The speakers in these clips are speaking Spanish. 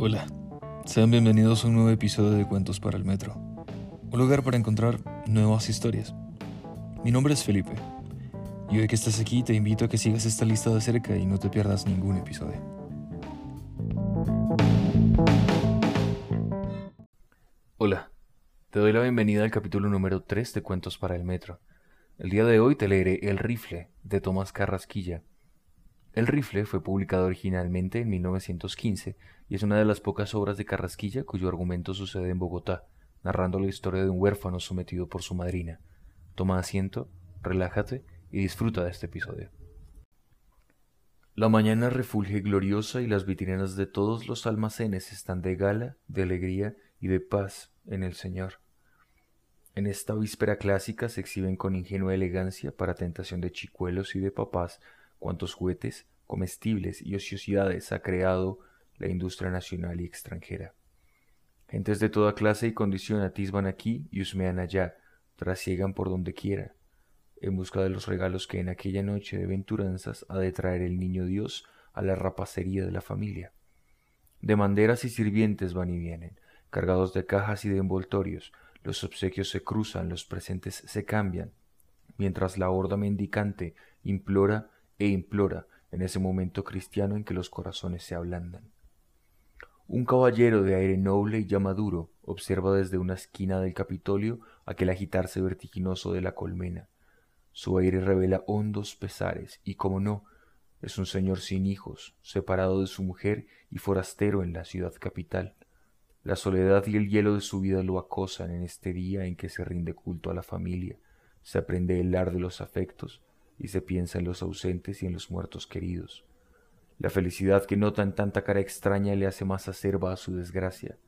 Hola, sean bienvenidos a un nuevo episodio de Cuentos para el Metro, un lugar para encontrar nuevas historias. Mi nombre es Felipe, y hoy que estás aquí te invito a que sigas esta lista de cerca y no te pierdas ningún episodio. Hola, te doy la bienvenida al capítulo número 3 de Cuentos para el Metro. El día de hoy te leeré El rifle de Tomás Carrasquilla el rifle fue publicado originalmente en 1915 y es una de las pocas obras de Carrasquilla cuyo argumento sucede en Bogotá, narrando la historia de un huérfano sometido por su madrina. Toma asiento, relájate y disfruta de este episodio. La mañana refulge gloriosa y las vitrinas de todos los almacenes están de gala, de alegría y de paz en el Señor. En esta víspera clásica se exhiben con ingenua elegancia, para tentación de chicuelos y de papás, cuántos juguetes, comestibles y ociosidades ha creado la industria nacional y extranjera. Gentes de toda clase y condición atisban aquí y husmean allá, trasiegan por donde quiera, en busca de los regalos que en aquella noche de venturanzas ha de traer el niño Dios a la rapacería de la familia. De banderas y sirvientes van y vienen, cargados de cajas y de envoltorios, los obsequios se cruzan, los presentes se cambian, mientras la horda mendicante implora e implora en ese momento cristiano en que los corazones se ablandan. Un caballero de aire noble y ya maduro observa desde una esquina del Capitolio aquel agitarse vertiginoso de la colmena. Su aire revela hondos pesares y, como no, es un señor sin hijos, separado de su mujer y forastero en la ciudad capital. La soledad y el hielo de su vida lo acosan en este día en que se rinde culto a la familia, se aprende el ar de los afectos, y se piensa en los ausentes y en los muertos queridos. La felicidad que nota en tanta cara extraña le hace más acerba a su desgracia.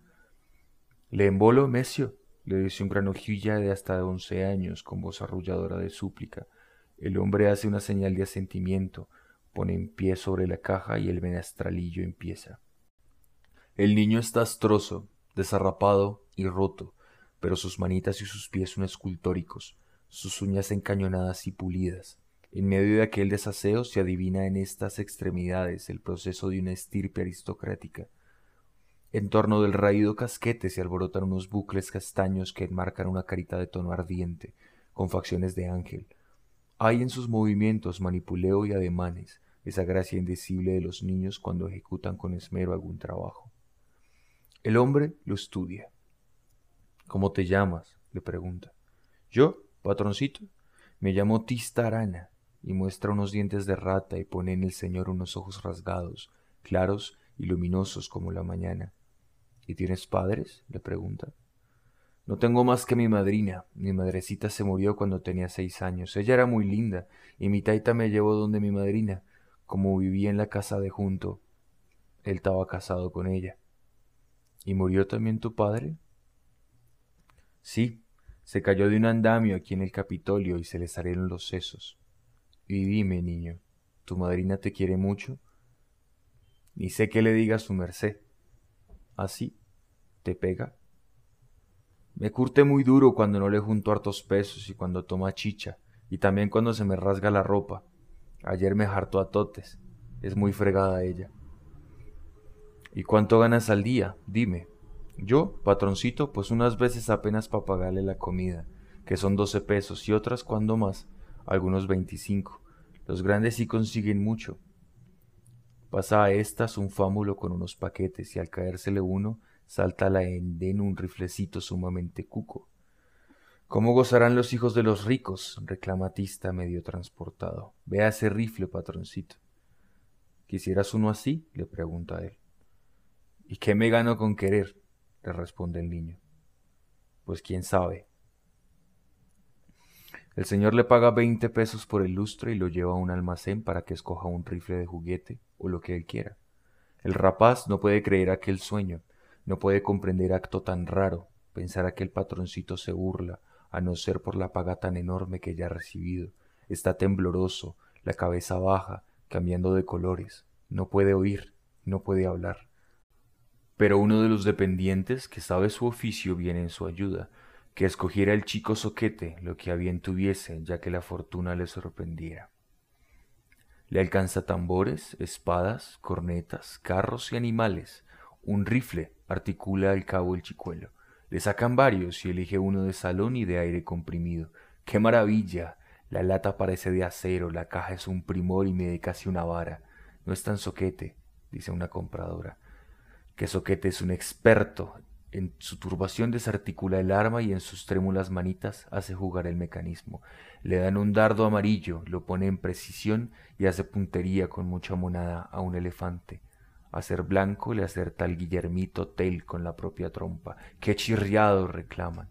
¿Le embolo, Mesio? le dice un gran hojilla de hasta once años con voz arrulladora de súplica. El hombre hace una señal de asentimiento, pone en pie sobre la caja y el menestralillo empieza. El niño está astroso, desarrapado y roto, pero sus manitas y sus pies son escultóricos, sus uñas encañonadas y pulidas, en medio de aquel desaseo se adivina en estas extremidades el proceso de una estirpe aristocrática. En torno del raído casquete se alborotan unos bucles castaños que enmarcan una carita de tono ardiente, con facciones de ángel. Hay en sus movimientos manipuleo y ademanes, esa gracia indecible de los niños cuando ejecutan con esmero algún trabajo. El hombre lo estudia. ¿Cómo te llamas? le pregunta. Yo, patroncito, me llamo Tista Arana y muestra unos dientes de rata y pone en el Señor unos ojos rasgados, claros y luminosos como la mañana. ¿Y tienes padres? le pregunta. No tengo más que mi madrina. Mi madrecita se murió cuando tenía seis años. Ella era muy linda, y mi taita me llevó donde mi madrina, como vivía en la casa de junto. Él estaba casado con ella. ¿Y murió también tu padre? Sí, se cayó de un andamio aquí en el Capitolio y se le salieron los sesos. Y dime, niño, ¿tu madrina te quiere mucho? Ni sé qué le diga a su merced. ¿Así? ¿Te pega? Me curte muy duro cuando no le junto hartos pesos y cuando toma chicha, y también cuando se me rasga la ropa. Ayer me hartó a totes. Es muy fregada ella. ¿Y cuánto ganas al día? Dime. Yo, patroncito, pues unas veces apenas para pagarle la comida, que son doce pesos, y otras cuando más, algunos veinticinco. Los grandes sí consiguen mucho. Pasa a estas un fámulo con unos paquetes y al caérsele uno, salta a la enden un riflecito sumamente cuco. ¿Cómo gozarán los hijos de los ricos? reclama Tista medio transportado. Vea ese rifle, patroncito. ¿Quisieras uno así? le pregunta él. ¿Y qué me gano con querer? le responde el niño. Pues quién sabe, el señor le paga veinte pesos por el lustre y lo lleva a un almacén para que escoja un rifle de juguete o lo que él quiera. El rapaz no puede creer aquel sueño, no puede comprender acto tan raro, pensar que el patroncito se burla, a no ser por la paga tan enorme que ya ha recibido. Está tembloroso, la cabeza baja, cambiando de colores. No puede oír, no puede hablar. Pero uno de los dependientes, que sabe su oficio, viene en su ayuda, que escogiera el chico soquete lo que a bien tuviese, ya que la fortuna le sorprendiera. Le alcanza tambores, espadas, cornetas, carros y animales, Un rifle, articula al cabo el chicuelo. Le sacan varios y elige uno de salón y de aire comprimido. ¡Qué maravilla! La lata parece de acero, la caja es un primor y mide casi una vara. No es tan soquete, dice una compradora. Que soquete es un experto. En su turbación desarticula el arma y en sus trémulas manitas hace jugar el mecanismo. Le dan un dardo amarillo, lo pone en precisión y hace puntería con mucha monada a un elefante. A ser blanco le acerta al Guillermito Tell con la propia trompa. ¡Qué chirriado! reclaman.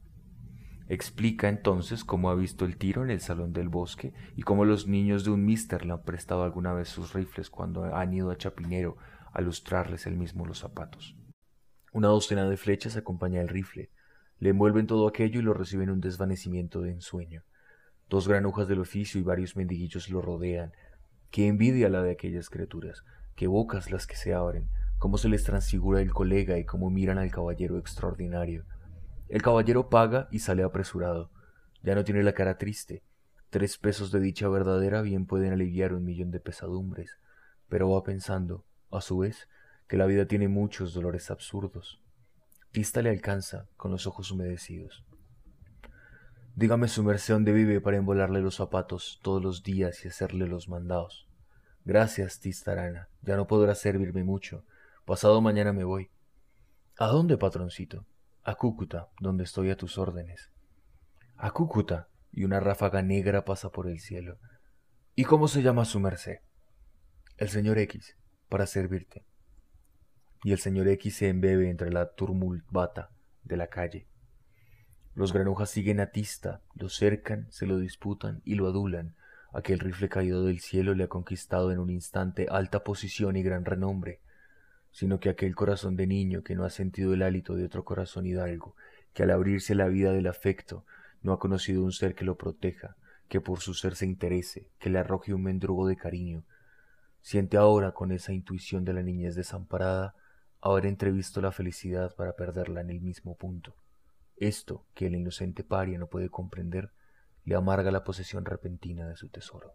Explica entonces cómo ha visto el tiro en el salón del bosque y cómo los niños de un mister le han prestado alguna vez sus rifles cuando han ido a Chapinero a lustrarles él mismo los zapatos. Una docena de flechas acompaña el rifle, le envuelven todo aquello y lo reciben un desvanecimiento de ensueño. Dos granujas del oficio y varios mendiguillos lo rodean. Qué envidia la de aquellas criaturas, qué bocas las que se abren, cómo se les transfigura el colega y cómo miran al caballero extraordinario. El caballero paga y sale apresurado. Ya no tiene la cara triste. Tres pesos de dicha verdadera bien pueden aliviar un millón de pesadumbres, pero va pensando, a su vez, que la vida tiene muchos dolores absurdos. Tista le alcanza, con los ojos humedecidos. Dígame su merced dónde vive para embolarle los zapatos todos los días y hacerle los mandados. Gracias, Tistarana, ya no podrá servirme mucho. Pasado mañana me voy. ¿A dónde, patroncito? A Cúcuta, donde estoy a tus órdenes. A Cúcuta, y una ráfaga negra pasa por el cielo. ¿Y cómo se llama su merced? El señor X, para servirte y el señor X se embebe entre la turmulbata de la calle. Los granujas siguen a Tista, lo cercan, se lo disputan y lo adulan. Aquel rifle caído del cielo le ha conquistado en un instante alta posición y gran renombre, sino que aquel corazón de niño que no ha sentido el hálito de otro corazón hidalgo, que al abrirse la vida del afecto no ha conocido un ser que lo proteja, que por su ser se interese, que le arroje un mendrugo de cariño, siente ahora con esa intuición de la niñez desamparada haber entrevisto la felicidad para perderla en el mismo punto. Esto, que el inocente paria no puede comprender, le amarga la posesión repentina de su tesoro.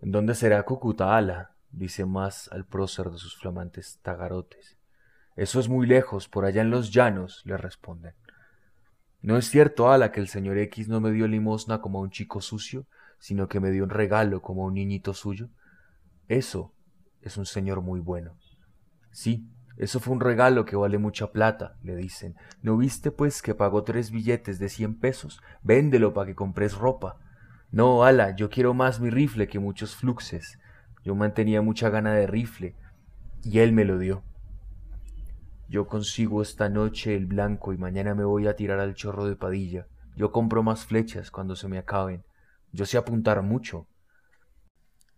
¿En dónde será Ala? dice más al prócer de sus flamantes tagarotes. Eso es muy lejos, por allá en los llanos, le responden. No es cierto, Ala, que el señor X no me dio limosna como a un chico sucio, sino que me dio un regalo como a un niñito suyo. Eso es un señor muy bueno. Sí, eso fue un regalo que vale mucha plata, le dicen. ¿No viste, pues, que pagó tres billetes de cien pesos? Véndelo para que compres ropa. No, ala, yo quiero más mi rifle que muchos fluxes. Yo mantenía mucha gana de rifle, y él me lo dio. Yo consigo esta noche el blanco y mañana me voy a tirar al chorro de Padilla. Yo compro más flechas cuando se me acaben. Yo sé apuntar mucho.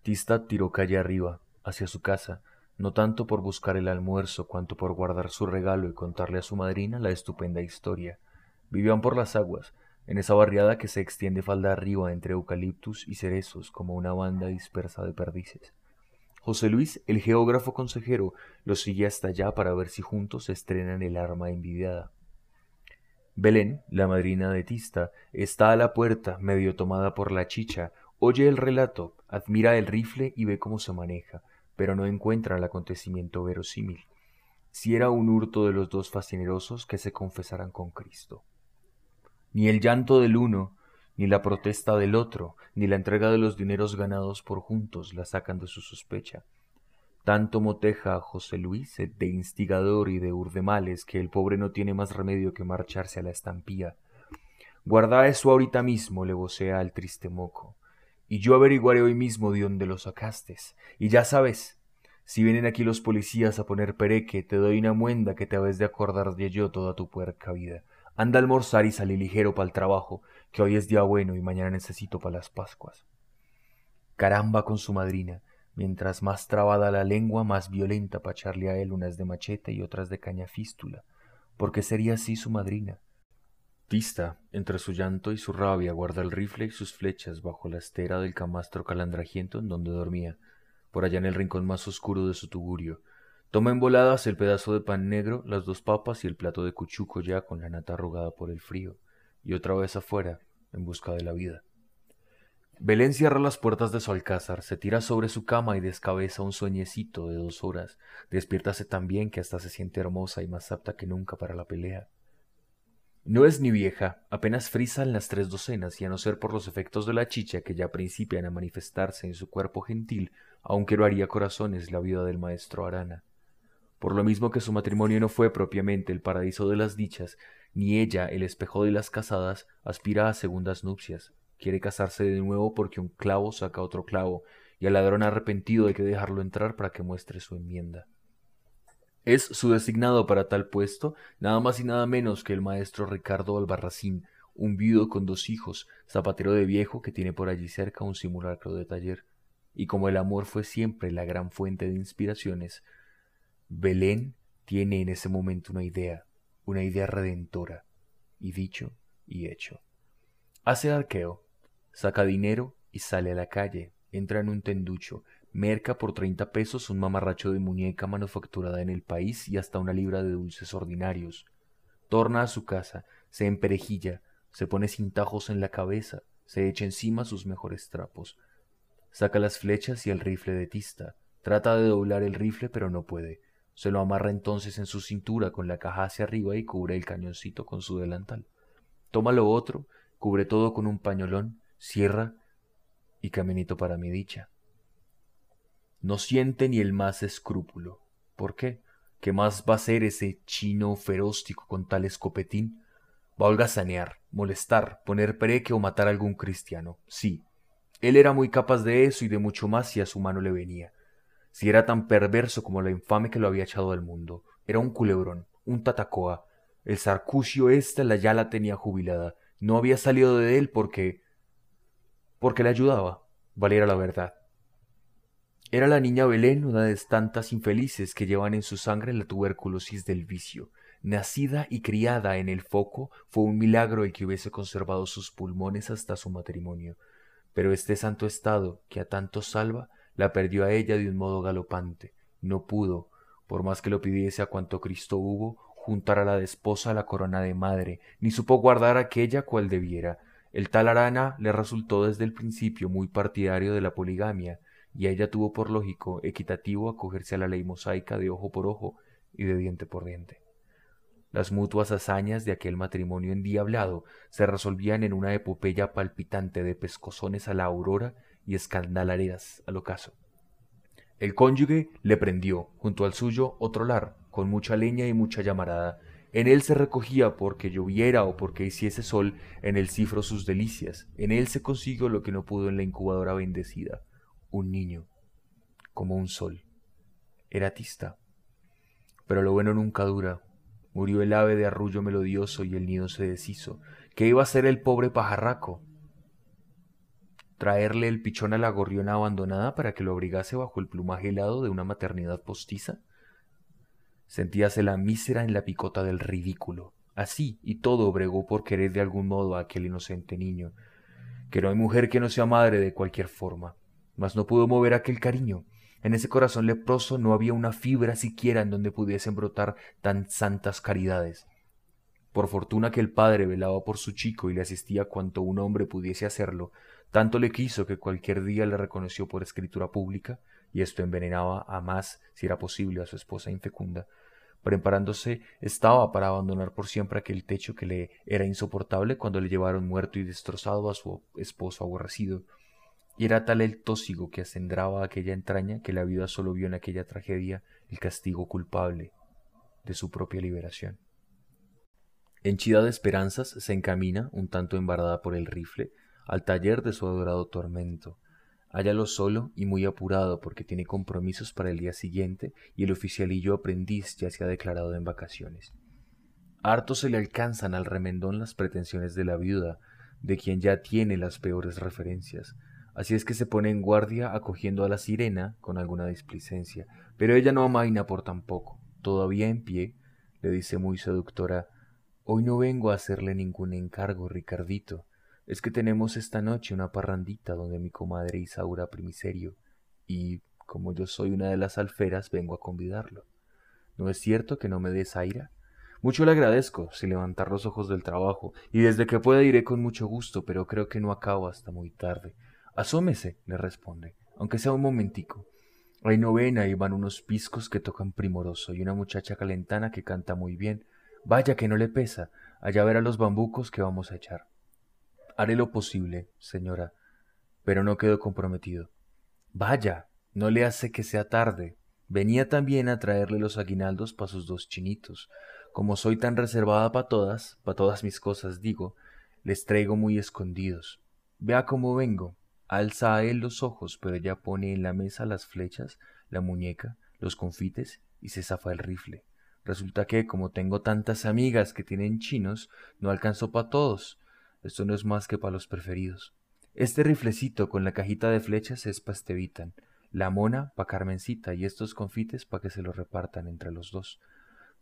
Tista tiró calle arriba, hacia su casa, no tanto por buscar el almuerzo cuanto por guardar su regalo y contarle a su madrina la estupenda historia. Vivían por las aguas, en esa barriada que se extiende falda arriba entre eucaliptus y cerezos como una banda dispersa de perdices. José Luis, el geógrafo consejero, los sigue hasta allá para ver si juntos estrenan el arma envidiada. Belén, la madrina de Tista, está a la puerta, medio tomada por la chicha, oye el relato, admira el rifle y ve cómo se maneja, pero no encuentra el acontecimiento verosímil. Si era un hurto de los dos fascinerosos que se confesaran con Cristo. Ni el llanto del uno, ni la protesta del otro, ni la entrega de los dineros ganados por juntos la sacan de su sospecha. Tanto moteja a José Luis de instigador y de urdemales que el pobre no tiene más remedio que marcharse a la estampía. Guarda eso ahorita mismo, le vocea al triste moco y yo averiguaré hoy mismo de dónde lo sacastes. Y ya sabes, si vienen aquí los policías a poner pereque, te doy una muenda que te habes de acordar de yo toda tu puerca vida. Anda a almorzar y salí ligero para el trabajo, que hoy es día bueno y mañana necesito para las Pascuas. Caramba con su madrina, mientras más trabada la lengua, más violenta para echarle a él unas de machete y otras de caña fístula, porque sería así su madrina, Tista, entre su llanto y su rabia, guarda el rifle y sus flechas bajo la estera del camastro calandrajiento en donde dormía, por allá en el rincón más oscuro de su tugurio. Toma en voladas el pedazo de pan negro, las dos papas y el plato de cuchuco ya con la nata arrugada por el frío, y otra vez afuera, en busca de la vida. Belén cierra las puertas de su alcázar, se tira sobre su cama y descabeza un sueñecito de dos horas. Despiértase tan bien que hasta se siente hermosa y más apta que nunca para la pelea. No es ni vieja, apenas frisa en las tres docenas, y a no ser por los efectos de la chicha que ya principian a manifestarse en su cuerpo gentil, aunque lo haría corazones la vida del maestro Arana. Por lo mismo que su matrimonio no fue propiamente el paraíso de las dichas, ni ella el espejo de las casadas, aspira a segundas nupcias. Quiere casarse de nuevo porque un clavo saca otro clavo, y el ladrón arrepentido hay que dejarlo entrar para que muestre su enmienda. Es su designado para tal puesto nada más y nada menos que el maestro Ricardo Albarracín, un viudo con dos hijos, zapatero de viejo que tiene por allí cerca un simulacro de taller. Y como el amor fue siempre la gran fuente de inspiraciones, Belén tiene en ese momento una idea, una idea redentora, y dicho y hecho. Hace arqueo, saca dinero y sale a la calle, entra en un tenducho, merca por treinta pesos un mamarracho de muñeca manufacturada en el país y hasta una libra de dulces ordinarios. Torna a su casa, se emperejilla, se pone cintajos en la cabeza, se echa encima sus mejores trapos. Saca las flechas y el rifle de tista. Trata de doblar el rifle, pero no puede. Se lo amarra entonces en su cintura con la caja hacia arriba y cubre el cañoncito con su delantal. Toma lo otro, cubre todo con un pañolón, cierra y caminito para mi dicha. No siente ni el más escrúpulo. ¿Por qué? ¿Qué más va a ser ese chino feróstico con tal escopetín? Va a holgazanear, molestar, poner pereque o matar a algún cristiano. Sí, él era muy capaz de eso y de mucho más si a su mano le venía. Si era tan perverso como la infame que lo había echado del mundo. Era un culebrón, un tatacoa. El sarcucio esta la ya la tenía jubilada. No había salido de él porque... porque le ayudaba, valiera la verdad. Era la niña Belén una de tantas infelices que llevan en su sangre la tuberculosis del vicio. Nacida y criada en el foco, fue un milagro el que hubiese conservado sus pulmones hasta su matrimonio. Pero este santo estado, que a tanto salva, la perdió a ella de un modo galopante. No pudo, por más que lo pidiese a cuanto Cristo hubo, juntar a la desposa a la corona de madre, ni supo guardar aquella cual debiera. El tal Arana le resultó desde el principio muy partidario de la poligamia, y ella tuvo por lógico equitativo acogerse a la ley mosaica de ojo por ojo y de diente por diente. Las mutuas hazañas de aquel matrimonio endiablado se resolvían en una epopeya palpitante de pescozones a la aurora y escandalareras al ocaso. El cónyuge le prendió, junto al suyo, otro lar, con mucha leña y mucha llamarada. En él se recogía porque lloviera o porque hiciese sol, en el cifro sus delicias. En él se consiguió lo que no pudo en la incubadora bendecida un niño, como un sol. Era tista. Pero lo bueno nunca dura. Murió el ave de arrullo melodioso y el nido se deshizo. ¿Qué iba a hacer el pobre pajarraco? ¿Traerle el pichón a la gorriona abandonada para que lo abrigase bajo el plumaje helado de una maternidad postiza? Sentíase la mísera en la picota del ridículo. Así y todo bregó por querer de algún modo a aquel inocente niño, que no hay mujer que no sea madre de cualquier forma mas no pudo mover aquel cariño. En ese corazón leproso no había una fibra siquiera en donde pudiesen brotar tan santas caridades. Por fortuna que el padre velaba por su chico y le asistía cuanto un hombre pudiese hacerlo, tanto le quiso que cualquier día le reconoció por escritura pública, y esto envenenaba a más, si era posible, a su esposa infecunda. Preparándose estaba para abandonar por siempre aquel techo que le era insoportable cuando le llevaron muerto y destrozado a su esposo aborrecido era tal el tósigo que acendraba aquella entraña que la vida solo vio en aquella tragedia el castigo culpable de su propia liberación. Henchida de esperanzas, se encamina, un tanto embarada por el rifle, al taller de su adorado tormento. Hállalo solo y muy apurado porque tiene compromisos para el día siguiente y el oficialillo aprendiz ya se ha declarado en vacaciones. Harto se le alcanzan al remendón las pretensiones de la viuda, de quien ya tiene las peores referencias, Así es que se pone en guardia acogiendo a la sirena con alguna displicencia, pero ella no amaina por tampoco. Todavía en pie, le dice muy seductora, Hoy no vengo a hacerle ningún encargo, Ricardito. Es que tenemos esta noche una parrandita donde mi comadre Isaura Primiserio, y como yo soy una de las alferas, vengo a convidarlo. ¿No es cierto que no me des aire? Mucho le agradezco, sin levantar los ojos del trabajo, y desde que pueda iré con mucho gusto, pero creo que no acabo hasta muy tarde. Asómese, le responde, aunque sea un momentico. Hay novena y van unos piscos que tocan primoroso y una muchacha calentana que canta muy bien. Vaya que no le pesa, allá verá los bambucos que vamos a echar. Haré lo posible, señora, pero no quedo comprometido. Vaya, no le hace que sea tarde. Venía también a traerle los aguinaldos para sus dos chinitos. Como soy tan reservada para todas, para todas mis cosas, digo, les traigo muy escondidos. Vea cómo vengo. Alza a él los ojos, pero ella pone en la mesa las flechas, la muñeca, los confites y se zafa el rifle. Resulta que, como tengo tantas amigas que tienen chinos, no alcanzó para todos. Esto no es más que para los preferidos. Este riflecito con la cajita de flechas es pa' Estevitan, la mona pa' Carmencita y estos confites pa' que se los repartan entre los dos.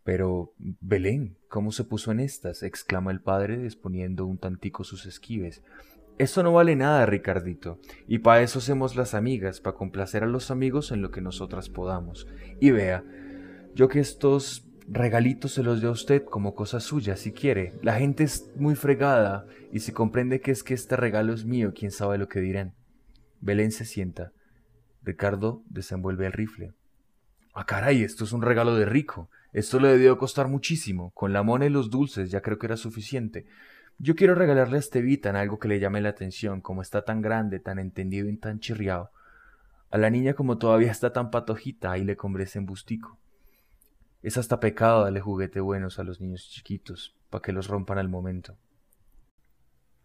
Pero, Belén, ¿cómo se puso en estas? exclama el padre, disponiendo un tantico sus esquives. Esto no vale nada, Ricardito, y pa' eso hacemos las amigas, pa' complacer a los amigos en lo que nosotras podamos. Y vea, yo que estos regalitos se los dio a usted como cosa suya, si quiere. La gente es muy fregada y si comprende que es que este regalo es mío, quién sabe lo que dirán. Belén se sienta. Ricardo desenvuelve el rifle. Ah, caray, esto es un regalo de rico. Esto le debió costar muchísimo. Con la mona y los dulces ya creo que era suficiente. Yo quiero regalarle a Estevitan algo que le llame la atención, como está tan grande, tan entendido y tan chirriado. A la niña como todavía está tan patojita, ahí le compré ese embustico. Es hasta pecado darle juguete buenos a los niños chiquitos, para que los rompan al momento.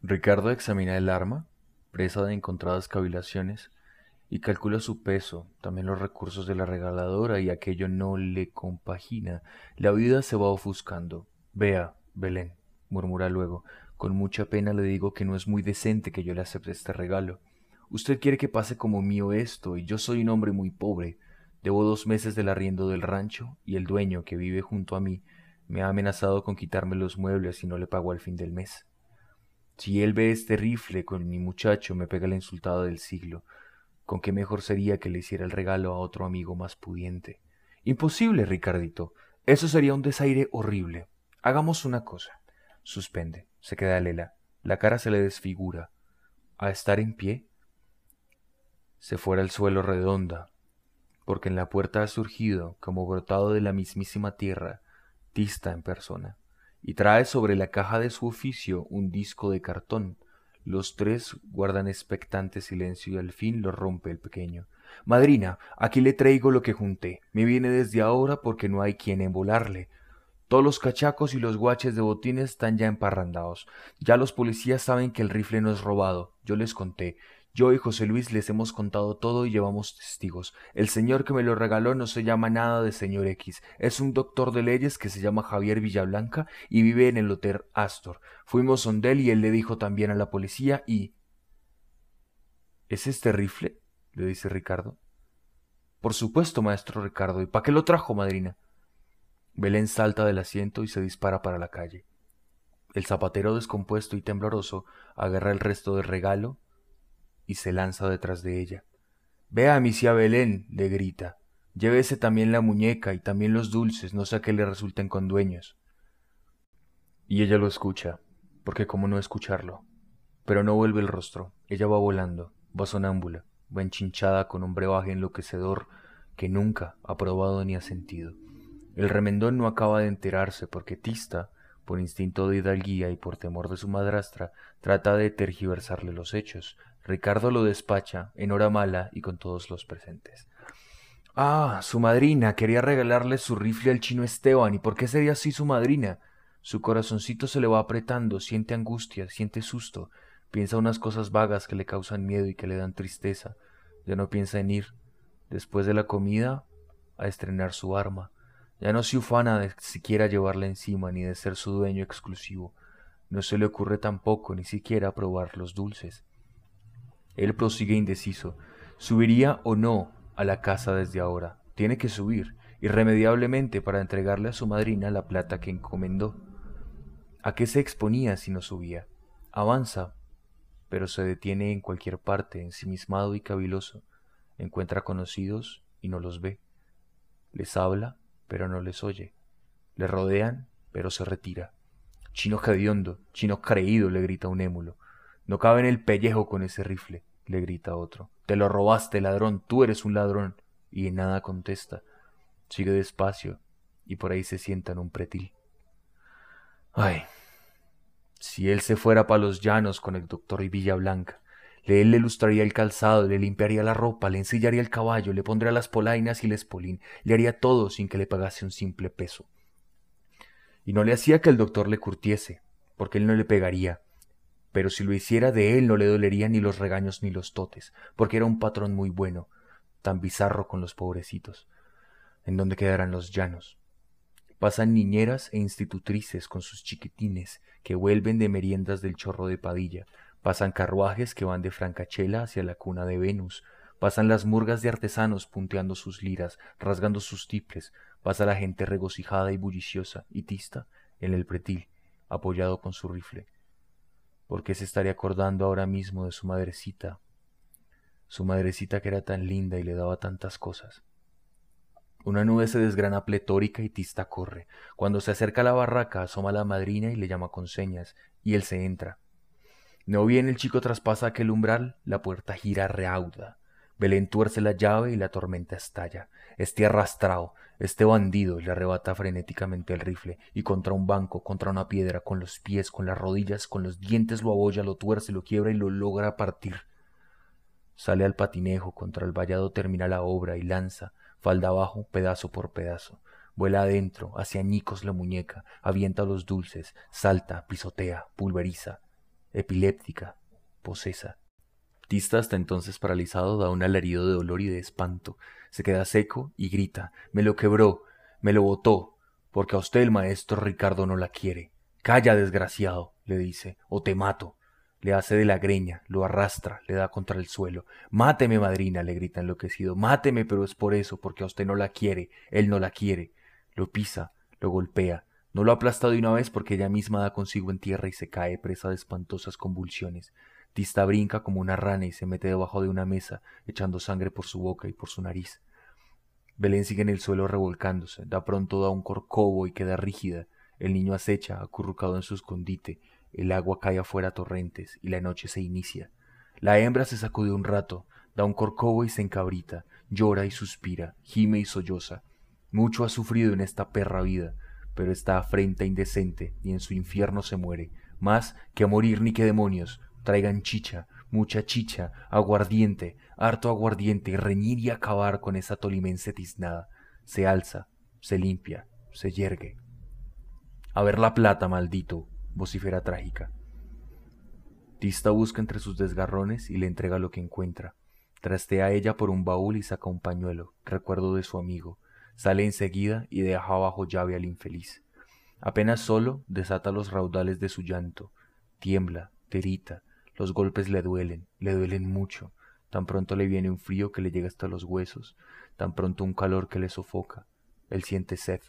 Ricardo examina el arma, presa de encontradas cavilaciones, y calcula su peso, también los recursos de la regaladora, y aquello no le compagina. La vida se va ofuscando. Vea, Belén, murmura luego, con mucha pena le digo que no es muy decente que yo le acepte este regalo. Usted quiere que pase como mío esto, y yo soy un hombre muy pobre. Debo dos meses del arriendo del rancho y el dueño, que vive junto a mí, me ha amenazado con quitarme los muebles si no le pago al fin del mes. Si él ve este rifle con mi muchacho, me pega la insultada del siglo. ¿Con qué mejor sería que le hiciera el regalo a otro amigo más pudiente? Imposible, Ricardito. Eso sería un desaire horrible. Hagamos una cosa. Suspende. Se queda Lela. La cara se le desfigura. A estar en pie. Se fuera al suelo redonda, porque en la puerta ha surgido, como brotado de la mismísima tierra, Tista en persona, y trae sobre la caja de su oficio un disco de cartón. Los tres guardan expectante silencio y al fin lo rompe el pequeño. Madrina, aquí le traigo lo que junté. Me viene desde ahora porque no hay quien embolarle. Todos los cachacos y los guaches de botines están ya emparrandados. Ya los policías saben que el rifle no es robado. Yo les conté. Yo y José Luis les hemos contado todo y llevamos testigos. El señor que me lo regaló no se llama nada de señor X. Es un doctor de leyes que se llama Javier Villablanca y vive en el Hotel Astor. Fuimos donde él y él le dijo también a la policía y... ¿Es este rifle? le dice Ricardo. Por supuesto, maestro Ricardo. ¿Y para qué lo trajo, madrina? Belén salta del asiento y se dispara para la calle. El zapatero descompuesto y tembloroso agarra el resto del regalo y se lanza detrás de ella. Vea, misia Belén, le grita. Llévese también la muñeca y también los dulces, no sea que le resulten con dueños. Y ella lo escucha, porque cómo no escucharlo. Pero no vuelve el rostro, ella va volando, va sonámbula, va enchinchada con un brebaje enloquecedor que nunca ha probado ni ha sentido. El remendón no acaba de enterarse porque Tista, por instinto de hidalguía y por temor de su madrastra, trata de tergiversarle los hechos, Ricardo lo despacha, en hora mala y con todos los presentes. Ah, su madrina quería regalarle su rifle al chino Esteban. ¿Y por qué sería así su madrina? Su corazoncito se le va apretando, siente angustia, siente susto, piensa unas cosas vagas que le causan miedo y que le dan tristeza. Ya no piensa en ir, después de la comida, a estrenar su arma. Ya no se ufana de siquiera llevarla encima ni de ser su dueño exclusivo. No se le ocurre tampoco ni siquiera probar los dulces. Él prosigue indeciso. ¿Subiría o no a la casa desde ahora? Tiene que subir, irremediablemente, para entregarle a su madrina la plata que encomendó. ¿A qué se exponía si no subía? Avanza, pero se detiene en cualquier parte, ensimismado y caviloso. Encuentra conocidos y no los ve. Les habla, pero no les oye. Le rodean, pero se retira. Chino hediondo, chino creído, le grita un émulo. No cabe en el pellejo con ese rifle. le grita otro. Te lo robaste, ladrón, tú eres un ladrón. Y nada contesta. Sigue despacio y por ahí se sienta en un pretil. Ay, si él se fuera para los llanos con el doctor y Blanca, él le lustraría el calzado, le limpiaría la ropa, le ensillaría el caballo, le pondría las polainas y el espolín, le haría todo sin que le pagase un simple peso. Y no le hacía que el doctor le curtiese, porque él no le pegaría, pero si lo hiciera de él no le dolerían ni los regaños ni los totes, porque era un patrón muy bueno, tan bizarro con los pobrecitos. ¿En dónde quedarán los llanos? Pasan niñeras e institutrices con sus chiquitines que vuelven de meriendas del chorro de Padilla, Pasan carruajes que van de Francachela hacia la cuna de Venus. Pasan las murgas de artesanos punteando sus liras, rasgando sus tiples. Pasa la gente regocijada y bulliciosa y tista en el pretil, apoyado con su rifle. ¿Por qué se estaría acordando ahora mismo de su madrecita? Su madrecita que era tan linda y le daba tantas cosas. Una nube se desgrana pletórica y Tista corre. Cuando se acerca a la barraca, asoma a la madrina y le llama con señas, y él se entra. No bien el chico traspasa aquel umbral, la puerta gira reauda. Belén tuerce la llave y la tormenta estalla. Este arrastrado, este bandido le arrebata frenéticamente el rifle y contra un banco, contra una piedra, con los pies, con las rodillas, con los dientes lo abolla, lo tuerce, lo quiebra y lo logra partir. Sale al patinejo, contra el vallado termina la obra y lanza, falda abajo, pedazo por pedazo. Vuela adentro, hacia añicos la muñeca, avienta los dulces, salta, pisotea, pulveriza, epiléptica, posesa. Tista hasta entonces paralizado da un alarido de dolor y de espanto. Se queda seco y grita Me lo quebró, me lo botó, porque a usted el maestro Ricardo no la quiere. Calla, desgraciado, le dice, o te mato. Le hace de la greña, lo arrastra, le da contra el suelo. Máteme, madrina, le grita enloquecido. Máteme, pero es por eso, porque a usted no la quiere, él no la quiere. Lo pisa, lo golpea, no lo aplasta de una vez porque ella misma da consigo en tierra y se cae presa de espantosas convulsiones. Tista brinca como una rana y se mete debajo de una mesa, echando sangre por su boca y por su nariz. Belén sigue en el suelo revolcándose, da pronto da un corcovo y queda rígida. El niño acecha, acurrucado en su escondite, el agua cae afuera a torrentes y la noche se inicia. La hembra se sacude un rato, da un corcovo y se encabrita, llora y suspira, gime y solloza. Mucho ha sufrido en esta perra vida, pero esta afrenta indecente y en su infierno se muere, más que a morir ni que demonios, traigan chicha, mucha chicha, aguardiente, harto aguardiente, y reñir y acabar con esa tolimense tiznada. Se alza, se limpia, se yergue. A ver la plata, maldito, vocifera trágica. Tista busca entre sus desgarrones y le entrega lo que encuentra. Trastea a ella por un baúl y saca un pañuelo, recuerdo de su amigo, Sale enseguida y deja abajo llave al infeliz. Apenas solo desata los raudales de su llanto. Tiembla, terita, los golpes le duelen, le duelen mucho. Tan pronto le viene un frío que le llega hasta los huesos, tan pronto un calor que le sofoca. Él siente sed,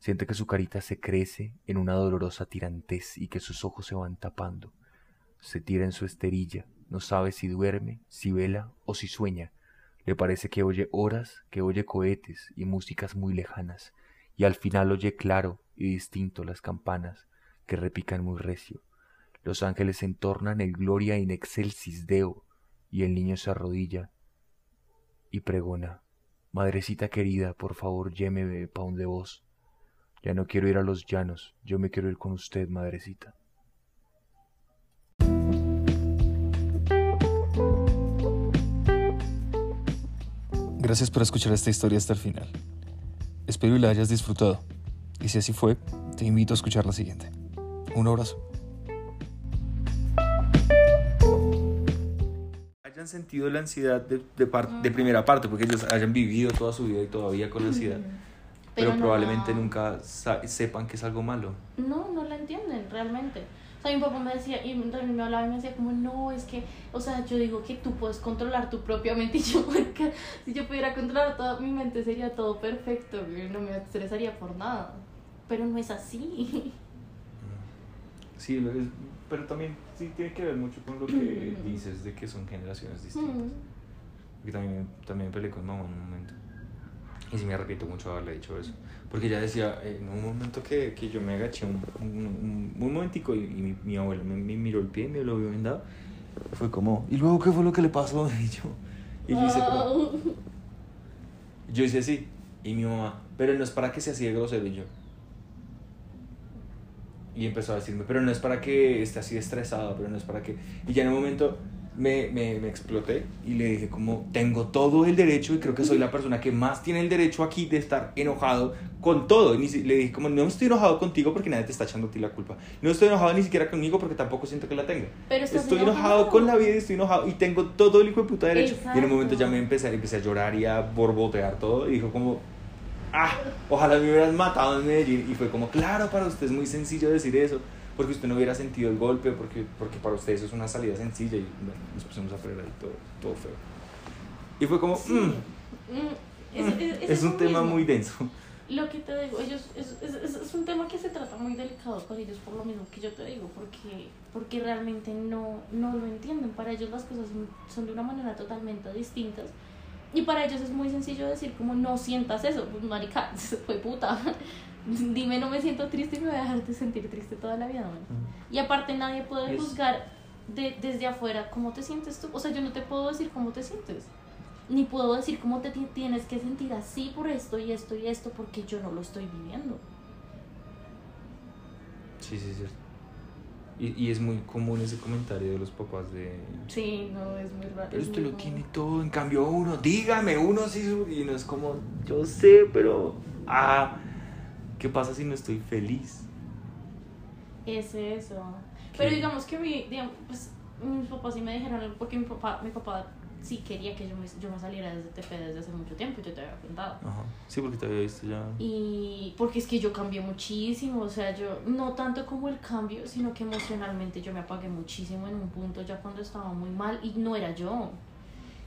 siente que su carita se crece en una dolorosa tirantez y que sus ojos se van tapando. Se tira en su esterilla, no sabe si duerme, si vela o si sueña. Le parece que oye horas, que oye cohetes y músicas muy lejanas, y al final oye claro y distinto las campanas que repican muy recio. Los ángeles entornan el gloria in excelsis Deo, y el niño se arrodilla y pregona, Madrecita querida, por favor, llémeme pa' de vos. Ya no quiero ir a los llanos, yo me quiero ir con usted, madrecita. Gracias por escuchar esta historia hasta el final. Espero que la hayas disfrutado. Y si así fue, te invito a escuchar la siguiente. Un abrazo. Hayan sentido la ansiedad de, de, primera parte, porque ellos hayan vivido toda su vida y todavía con ansiedad. Pero, probablemente nunca sepan que es algo malo. No, no la entienden realmente. O sea, mi papá me decía, y también me hablaba y me decía como, no, es que, o sea, yo digo que tú puedes controlar tu propia mente y yo, si yo pudiera controlar toda mi mente sería todo perfecto, no me estresaría por nada. Pero no es así. Sí, pero también sí tiene que ver mucho con lo que dices de que son generaciones distintas. Porque también, también peleé con mamá en un momento. Y sí me arrepiento mucho de haberle dicho eso. Porque ya decía, en un momento que, que yo me agaché un, un, un, momentico y, mi, mi, abuelo me, miró el pie y me lo vio vendado, Fue como, ¿y luego qué fue lo que le pasó? Y yo, y yo hice como, yo hice así. Y mi mamá, pero no es para que sea así de grosero. Y yo. Y empezó a decirme, pero no es para que esté así estresado, pero no es para que. Y ya en un momento me, me, me exploté y le dije, como, tengo todo el derecho y creo que soy la persona que más tiene el derecho aquí de estar enojado con todo. Y le dije, como, no estoy enojado contigo porque nadie te está echando a ti la culpa. No estoy enojado ni siquiera conmigo porque tampoco siento que la tenga. Pero Estoy enojado con la vida y estoy enojado y tengo todo el hijo de puta derecho. Y en un momento ya Exacto. me empecé, empecé a llorar y a borbotear todo y dijo como, ah, ojalá me hubieras matado en Medellín. Y fue como, claro, para usted es muy sencillo decir eso, porque usted no hubiera sentido el golpe, porque, porque para usted eso es una salida sencilla. Y bueno, nos pusimos a pelear ahí todo, todo feo. Y fue como, Sí. mm, Mm, es, es- es es un tema mismo. muy denso. Lo que te digo, ellos, es, es, un tema que se trata muy delicado con ellos, por lo mismo que yo te digo, porque, porque realmente no, no lo entienden. Para ellos las cosas son, son de una manera totalmente distintas. Y para ellos es muy sencillo decir como no sientas eso, pues marica, fue puta. Dime no me siento triste y me voy a dejar de sentir triste toda la vida. man. Y aparte nadie puede Es- juzgar de, desde afuera cómo te sientes tú. O sea, yo no te puedo decir cómo te sientes. Ni puedo decir cómo te ti- tienes que sentir así por esto y esto y esto porque yo no lo estoy viviendo. Sí, sí, cierto. Y, y es muy común ese comentario de los papás de... Sí, no, es muy raro. Pero usted lo tiene todo, en cambio uno, dígame, uno sí, y no es como, yo sé, pero, ah, ¿qué pasa si no estoy feliz? Es eso. Pero digamos que mi, digamos, pues, mis papás sí me dijeron, porque mi papá, mi papá sí quería que yo me, yo me saliera desde TP desde hace mucho tiempo, yo te había contado. Ajá, sí, porque te había visto ya. Y porque es que yo cambié muchísimo, o sea, yo no tanto como el cambio, sino que emocionalmente yo me apagué muchísimo en un punto ya cuando estaba muy mal y no era yo.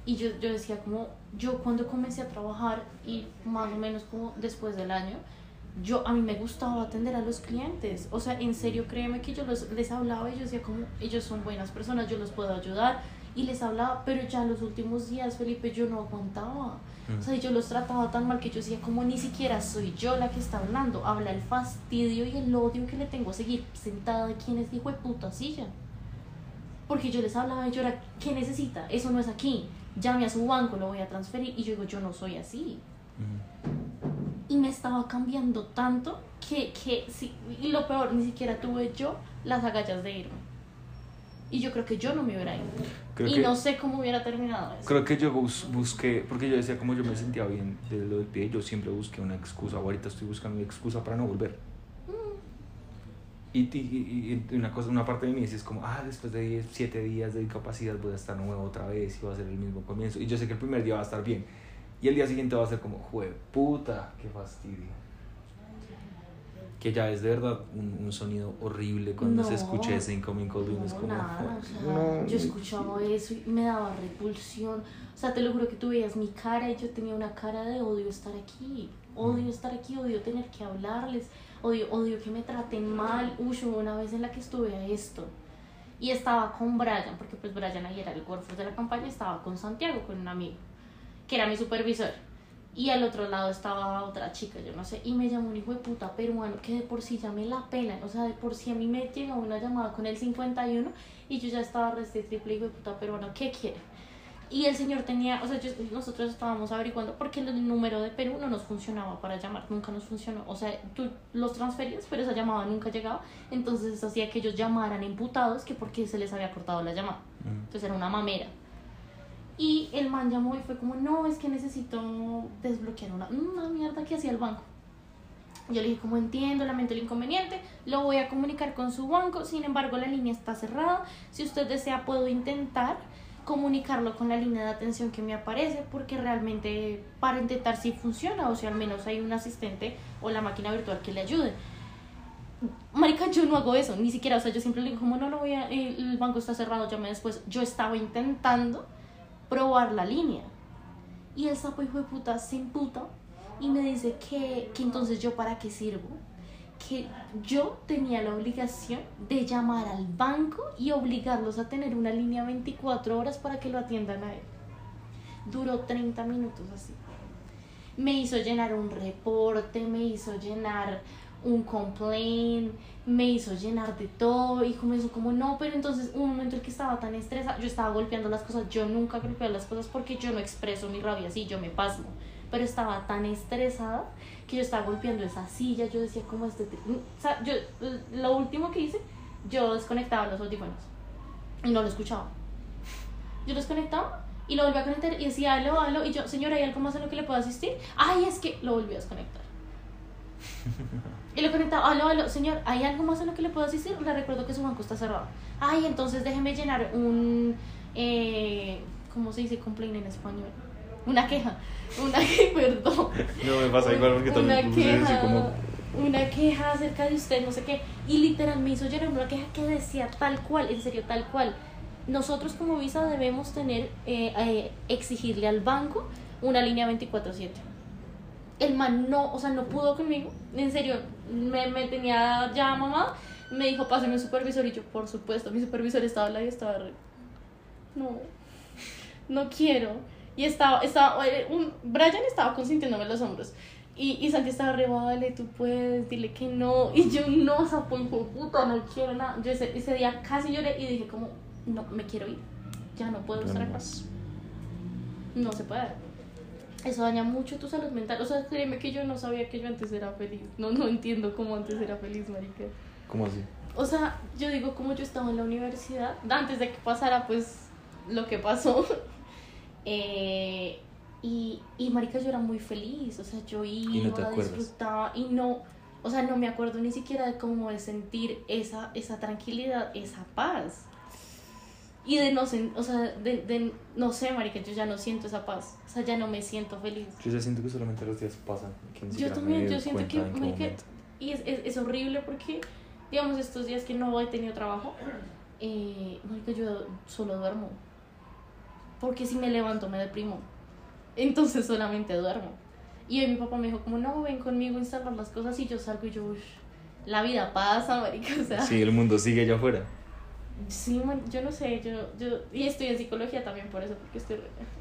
Y yo, yo decía como, yo cuando comencé a trabajar y más o menos como después del año, yo a mí me gustaba atender a los clientes. O sea, en serio, créeme que yo los, les hablaba y yo decía como, ellos son buenas personas, yo los puedo ayudar. Y les hablaba, pero ya los últimos días, Felipe, yo no aguantaba. O sea, yo los trataba tan mal que yo decía, como ni siquiera soy yo la que está hablando. Habla el fastidio y el odio que le tengo a seguir sentada aquí en este hijo de puta silla. Porque yo les hablaba y yo era, ¿qué necesita? Eso no es aquí. Llame a su banco, lo voy a transferir. Y yo digo, yo no soy así. Y me estaba cambiando tanto que, que sí, y lo peor, ni siquiera tuve yo las agallas de irme. Y yo creo que yo no me hubiera ido. Creo y que, no sé cómo hubiera terminado eso. creo que yo bus- busqué, porque yo decía como yo me sentía bien de lo del pie, yo siempre busqué una excusa, ahorita estoy buscando una excusa para no volver. Y, y, y- y una, cosa, una parte de mí es como, ah, después de 10, 7 días de incapacidad voy a estar nuevo otra vez y va a ser el mismo comienzo. Y yo sé que el primer día va a estar bien. Y el día siguiente va a ser como, jue puta, qué fastidio. Que ya es de verdad un, un sonido horrible cuando se No. escucha ese incoming call y uno es No, como, nada, "Jue- o sea, no". yo escuchaba eso y me daba repulsión. O sea, te lo juro que tú veías mi cara y yo tenía una cara de odio estar aquí. Odio estar aquí, odio tener que hablarles, odio, odio que me traten mal. Uy, hubo una vez en la que estuve a esto. Y estaba con Brian, porque pues Brian ahí era el workforce de la campaña, estaba con Santiago, con un amigo, que era mi supervisor. Y al otro lado estaba otra chica, yo no sé, y me llamó un hijo de puta peruano que de por sí ya me la pelan, o sea, de por sí a mí me llega una llamada con el 51 y yo ya estaba resté triple hijo de puta peruano, ¿qué quiere? Y el señor tenía, o sea, yo- nosotros estábamos averiguando porque el número de Perú no nos funcionaba para llamar, nunca nos funcionó, o sea, tú los transferías, pero esa llamada nunca llegaba, entonces eso hacía que ellos llamaran imputados que porque se les había cortado la llamada. Mm. Entonces era una mamera. Y el man llamó y fue como, no, es que necesito desbloquear una, una mierda que hacía el banco. Yo le dije, como entiendo, lamento el inconveniente, lo voy a comunicar con su banco, sin embargo la línea está cerrada. Si usted desea, puedo intentar comunicarlo con la línea de atención que me aparece, porque realmente para intentar si funciona o si al menos hay un asistente o la máquina virtual que le ayude. Marica, yo no hago eso, ni siquiera, o sea, yo siempre le digo, como no, no voy a, eh, el banco está cerrado, llame después. Yo estaba intentando probar la línea. Y el sapo hijo de puta se imputa y me dice que, que entonces yo para qué sirvo. Que yo tenía la obligación de llamar al banco y obligarlos a tener una línea 24 horas para que lo atiendan a él. Duró 30 minutos así. Me hizo llenar un reporte, me hizo llenar un complaint, me hizo llenar de todo y comenzó como no, pero entonces un momento en que estaba tan estresada, yo estaba golpeando las cosas, yo nunca golpeo las cosas porque yo no expreso mi rabia así, yo me pasmo, pero estaba tan estresada que yo estaba golpeando esa silla, yo decía como este, o sea, yo lo último que hice, yo desconectaba los audífonos y no lo escuchaba. Yo los conectaba y lo volví a conectar y decía aló, aló, y yo, señora, ¿hay algo más en lo que le puedo asistir? Ay, es que lo volví a desconectar. Y lo conectaba, aló, aló, señor, ¿hay algo más en lo que le puedo asistir? Le recuerdo que su banco está cerrado. Ay, entonces déjeme llenar un, eh, ¿cómo se dice complaint en español? Una queja, una queja, perdón. No, me pasa igual porque una también queja, como... una queja acerca de usted, no sé qué. Y literal me hizo llenar una queja que decía tal cual, en serio, tal cual. Nosotros como Visa debemos tener, eh, eh, exigirle al banco una línea 24/7 el man no, o sea, no pudo conmigo, en serio, me, me tenía ya mamá, me dijo, pásame un supervisor, y yo, por supuesto, mi supervisor estaba al lado y estaba re, no, no quiero, y estaba, estaba, eh, un, Brian estaba consintiéndome los hombros, y, y Santi estaba re, vale, tú puedes, dile que no, y yo, no, sapo, hijo de puta, no quiero nada, yo ese, ese día casi lloré y dije como, no, me quiero ir, ya no puedo estar acá, no se puede eso daña mucho tu salud mental. O sea, créeme que yo no sabía que yo antes era feliz. No, no entiendo cómo antes era feliz, marica. ¿Cómo así? O sea, yo digo, como yo estaba en la universidad, antes de que pasara, pues, lo que pasó. eh, y, y, marica, yo era muy feliz. O sea, yo iba, no disfrutaba y no... O sea, no me acuerdo ni siquiera de cómo de sentir esa, esa tranquilidad, esa paz. Y de no, o sea, de, de, no sé, marica, yo ya no siento esa paz. O sea, ya no me siento feliz. Yo ya siento que solamente los días pasan. yo también, yo siento que, marica, y es, es, es, horrible porque, digamos, estos días que no he tenido trabajo, eh, marica, yo solo duermo. Porque si me levanto me deprimo. Entonces solamente duermo. Y hoy mi papá me dijo como, no, ven conmigo a instalar las cosas y yo salgo y yo, la vida pasa, marica, o sea. Sí, el mundo sigue allá afuera. Sí, yo no sé, yo, yo, y estoy en psicología también por eso, porque estoy,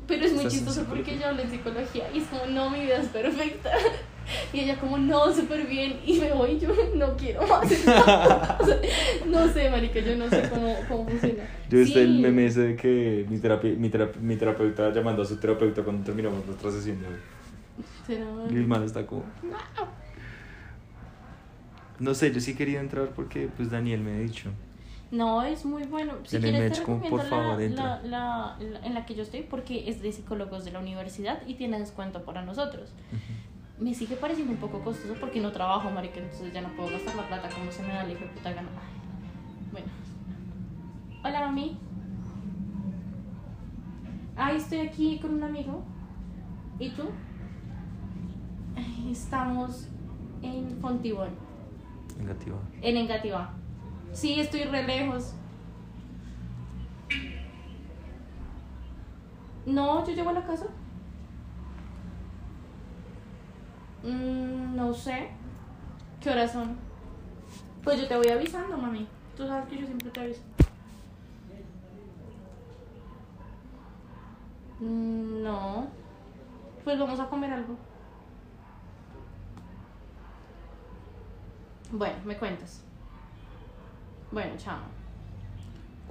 pero es muy chistoso porque yo hablo en psicología y es como, no, mi vida es perfecta, y ella como, no, súper bien, y me voy, yo no quiero más, no sé, marica, yo no sé cómo, cómo funciona. Yo sí. el meme ese de que mi, terapi mi, terapi mi terapeuta llamando a su terapeuta cuando terminamos nuestra sesión de Y el mal está como... No. Sé, yo sí quería entrar porque pues Daniel me ha dicho no, es muy bueno. Si quieres te recomiendo por favor, la, la, la, en la que yo estoy porque es de psicólogos de la universidad y tiene descuento para nosotros. Me sigue pareciendo un poco costoso porque no trabajo, marica, entonces ya no puedo gastar la plata como se me da la hijo puta gana. Bueno. Hola, mami. Ay, estoy aquí con un amigo. ¿Y tú? Estamos en Fontibón. En Gativa. En Engativá. Sí, estoy re lejos. No, yo llego a la casa. Mm, no sé. ¿Qué horas son? Pues yo te voy avisando, mami. Tú sabes que yo siempre te aviso. Mm, no. Pues vamos a comer algo. Bueno, me cuentas. Bueno, chao.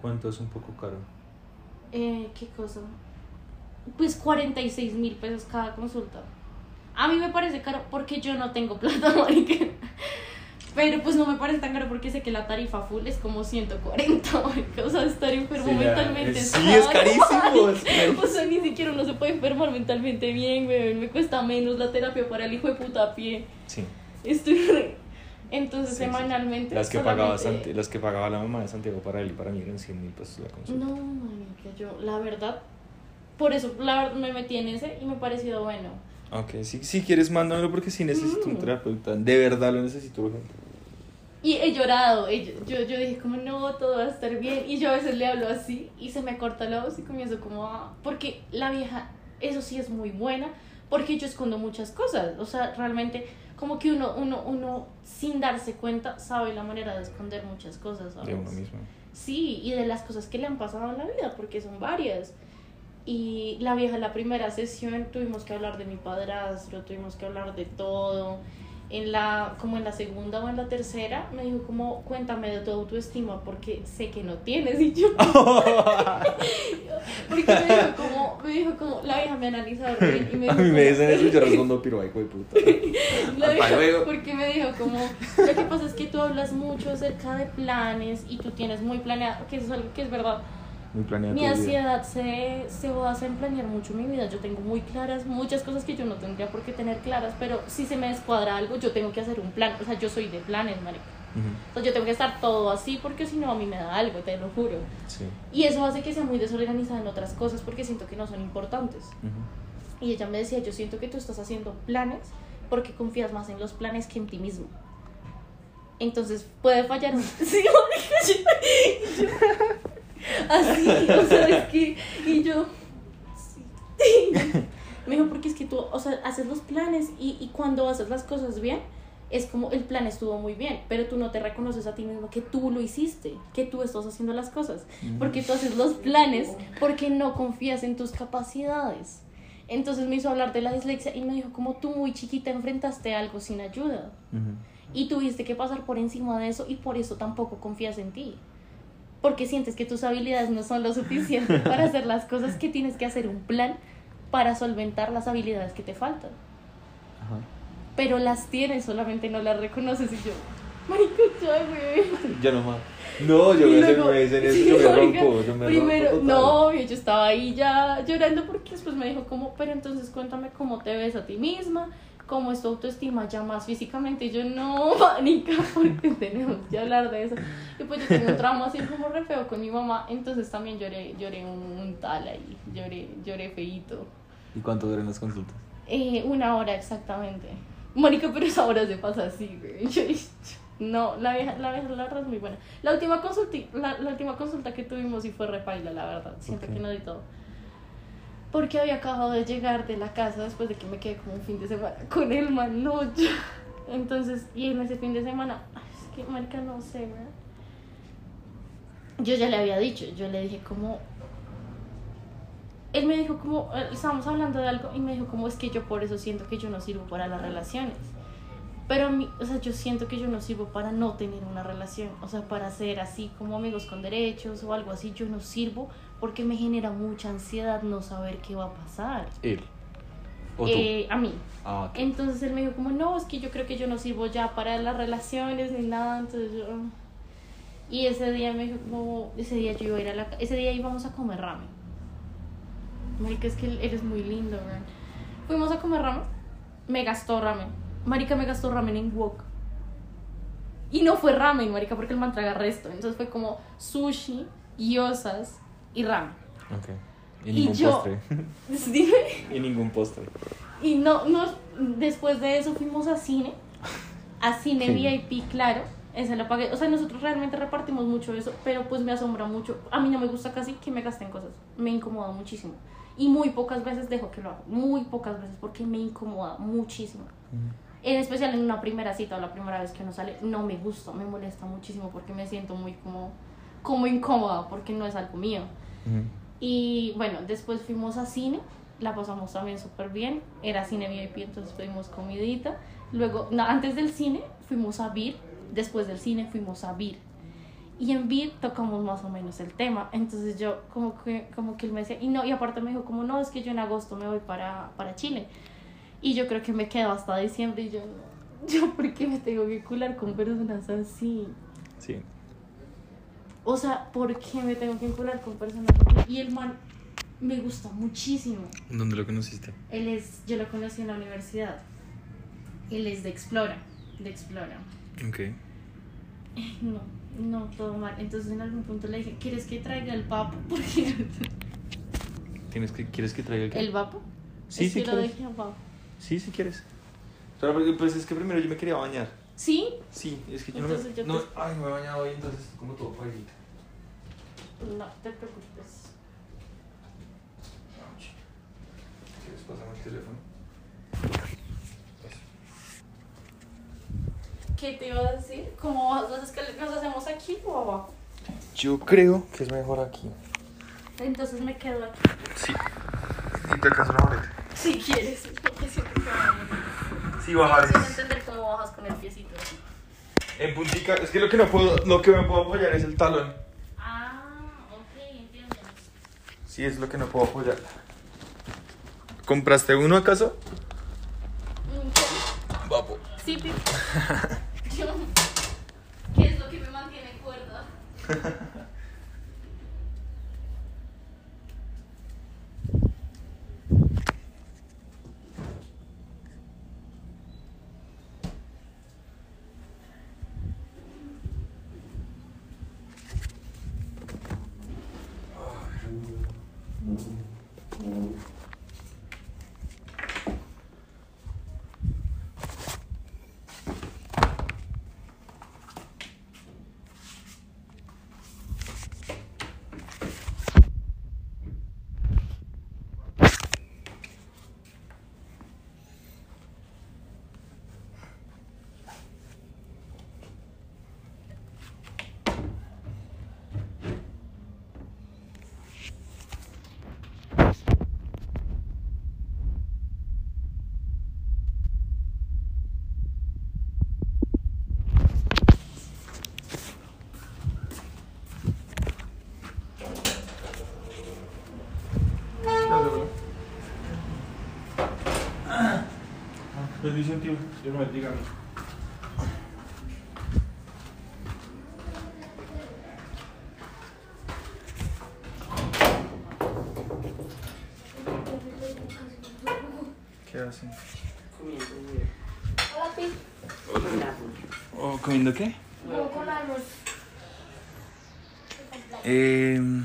¿Cuánto es un poco caro? Eh, ¿Qué cosa? Pues 46 mil pesos cada consulta. A mí me parece caro porque yo no tengo plata, marica. Pero pues no me parece tan caro porque sé que la tarifa full es como 140, marica. O sea, estar enfermo Sí, mentalmente es- sí, es carísimo, es marica. O sea, ni siquiera uno se puede enfermar mentalmente bien, weón. Me cuesta menos la terapia para el hijo de puta pie. Sí. Estoy. Entonces, Sí, sí. semanalmente. Las que, pagaba Santi- las que pagaba la mamá de Santiago para él y para mí eran 100 mil pesos la consulta. No, marica, yo, la verdad, por eso la verdad me metí en ese y me pareció bueno. Ok, si, si quieres, mándamelo porque sí necesito un Mm. terapeuta. De verdad lo necesito urgente. Y he llorado, he- yo, yo dije como no, todo va a estar bien. Y yo a veces le hablo así y se me corta la voz y comienzo como. Porque la vieja, eso sí es muy buena, porque yo escondo muchas cosas. O sea, realmente como que uno, uno, uno sin darse cuenta sabe la manera de esconder muchas cosas. ¿sabes? De uno mismo. Sí, y de las cosas que le han pasado en la vida, porque son varias. Y la vieja, la primera sesión, tuvimos que hablar de mi padrastro, tuvimos que hablar de todo. En la, como en la segunda o en la tercera, me dijo como, cuéntame de tu autoestima porque sé que no tienes. Y yo, porque me dijo como, me dijo como, la vieja me analizó bien y me A dijo mí me dicen eso y yo respondo piroaico de puta. La vieja- porque me dijo como, lo que pasa es que tú hablas mucho acerca de planes y tú tienes muy planeado, que eso es algo que es verdad. Muy. Mi ansiedad se, se basa en planear mucho mi vida. Yo tengo muy claras muchas cosas que yo no tendría por qué tener claras, pero si se me descuadra algo, yo tengo que hacer un plan. O sea, yo soy de planes, marica. Ujú, O sea, yo tengo que estar todo así porque si no a mí me da algo, te lo juro. Sí. Y eso hace que sea muy desorganizada en otras cosas porque siento que no son importantes. Y ella me decía, yo siento que tú estás haciendo planes porque confías más en los planes que en ti mismo. Entonces puede fallar. Sí, así, o sea, es que. Y yo. sí. Me dijo, porque es que tú, o sea, haces los planes y, y cuando haces las cosas bien, es como el plan estuvo muy bien, pero tú no te reconoces a ti mismo que tú lo hiciste, que tú estás haciendo las cosas. Porque tú haces los planes porque no confías en tus capacidades. Entonces me hizo hablar de la dislexia y me dijo, como tú muy chiquita enfrentaste algo sin ayuda Ujú. y tuviste que pasar por encima de eso y por eso tampoco confías en ti. Porque sientes que tus habilidades no son lo suficiente para hacer las cosas que tienes que hacer un plan para solventar las habilidades que te faltan. Ajá. Pero las tienes, solamente no las reconoces y yo, marica, ya, güey. Ya no más. No, yo me, luego- me dicen eso, sí, yo me oiga, rompo, yo me primero, rompo. no, yo estaba ahí ya llorando porque después me dijo como, pero entonces cuéntame cómo te ves a ti misma, cómo es tu autoestima ya más físicamente, y yo no, manica, porque tenemos que hablar de eso. Y pues yo tengo un trauma así como re feo con mi mamá, entonces también lloré, lloré un, un tal ahí, lloré, lloré feíto. ¿Y cuánto duran las consultas? Eh, una hora exactamente. Mónica, pero esa hora se pasa así, güey. Yo- No, la vieja, la vieja, la verdad es muy buena. La última consulta, la, la última consulta que tuvimos sí fue repaila, la verdad. Siento Ok. que no di todo. Porque había acabado de llegar de la casa después de que me quedé como un fin de semana con el man. Entonces, y en ese fin de semana, es que marica, no sé, ¿verdad? Yo ya le había dicho, yo le dije como, él me dijo como, eh, estábamos hablando de algo y me dijo como es que yo por eso siento que yo no sirvo para las relaciones. Pero a mí, o sea, yo siento que yo no sirvo para no tener una relación, o sea, para ser así como amigos con derechos o algo así, yo no sirvo porque me genera mucha ansiedad no saber qué va a pasar. Él. ¿O tú? Eh, a mí. ah, ok. Entonces él me dijo como, no, es que yo creo que yo no sirvo ya para las relaciones ni nada, entonces yo... Y ese día me dijo como, ese día yo iba a ir a la... Ese día íbamos a comer ramen. Marica, es que él, él es muy lindo, ¿verdad? Fuimos a comer ramen, me gastó ramen. Marica me gastó ramen en wok. Y no fue ramen, marica, porque el man traga resto. Entonces fue como sushi, gyozas y ramen. Ok. Y Y ningún yo- postre. Dime. y ningún postre. Y no, no, después de eso fuimos a cine, a cine Sí. VIP, claro, ese lo pagué. O sea, nosotros realmente repartimos mucho eso, pero pues me asombra mucho. A mí no me gusta casi que me gasten cosas, me incomoda muchísimo. Y muy pocas veces dejo que lo haga, muy pocas veces, porque me incomoda muchísimo. En especial en una primera cita o la primera vez que uno sale, no me gusta, me molesta muchísimo porque me siento muy como, como incómoda, porque no es algo mío. Ujú. Y bueno, después fuimos a cine, la pasamos también súper bien, era cine VIP, entonces pedimos comidita. Luego, no, antes del cine fuimos a Vir, después del cine fuimos a Vir. Y en Vir tocamos más o menos el tema, entonces yo como que, como que él me decía, y no, y aparte me dijo como no, es que yo en agosto me voy para, para Chile. Y yo creo que me quedo hasta diciembre y yo, no, yo por qué me tengo que cular con personas así. Sí. O sea, ¿por qué me tengo que vincular con personas así? Y el man me gusta muchísimo. ¿Dónde lo conociste? Él es, yo lo conocí en la universidad. Él es de Explora, de Explora. Ok. No, no, todo mal. Entonces en algún punto le dije, ¿quieres que traiga el vapo? Porque ¿Tienes que, ¿Quieres que traiga el qué? el vapo. Sí, es sí, que lo dejé abajo. Sí, sí quieres. Pero pues es que primero yo me quería bañar. ¿Sí? Sí, es que yo Entonces no yo me... No, ay, me he bañado hoy, entonces como todo pailita. No te preocupes. ¿Quieres pasarme el teléfono? ¿Qué te iba a decir? ¿Cómo vas? ¿Las escal- nos hacemos aquí o abajo? Yo creo que es mejor aquí. Entonces me quedo aquí. Sí. ¿Y te alcanza una maleta? Si quieres, porque siempre que vamos. Sí, bajar. Sin entender cómo bajas con el piecito. En puntica, es que lo que no puedo, lo que me puedo apoyar es el talón. Ah, ok, entiendo. Sí, es lo que no puedo apoyar. ¿Compraste uno acaso? Mm, Papo. Sí, Pi. Yo- ¿Qué es lo que me mantiene cuerda? Bendición, tío. Dios me bendiga. ¿Qué hacen? Hola, Pi. ¿O comiendo qué? Con. Eh,